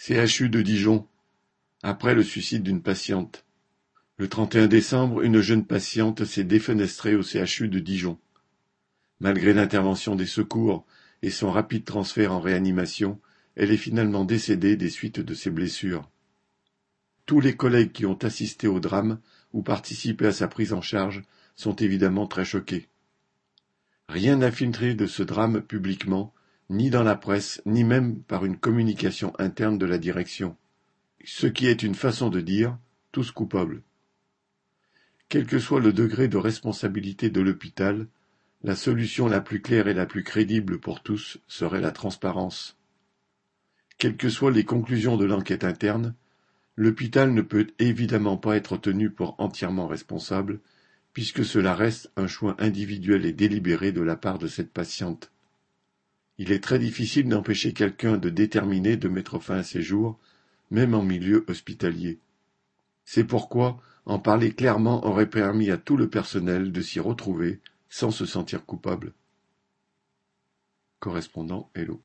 CHU de Dijon, après le suicide d'une patiente. Le trente-et-un décembre, une jeune patiente s'est défenestrée au CHU de Dijon. Malgré l'intervention des secours et son rapide transfert en réanimation, elle est finalement décédée des suites de ses blessures. Tous les collègues qui ont assisté au drame ou participé à sa prise en charge sont évidemment très choqués. Rien n'a filtré de ce drame publiquement ni dans la presse, ni même par une communication interne de la direction, ce qui est une façon de dire tous coupables. Quel que soit le degré de responsabilité de l'hôpital, la solution la plus claire et la plus crédible pour tous serait la transparence. Quelles que soient les conclusions de l'enquête interne, l'hôpital ne peut évidemment pas être tenu pour entièrement responsable, puisque cela reste un choix individuel et délibéré de la part de cette patiente. Il est très difficile d'empêcher quelqu'un de déterminé de mettre fin à ses jours, même en milieu hospitalier. C'est pourquoi en parler clairement aurait permis à tout le personnel de s'y retrouver sans se sentir coupable. Correspondant Hello.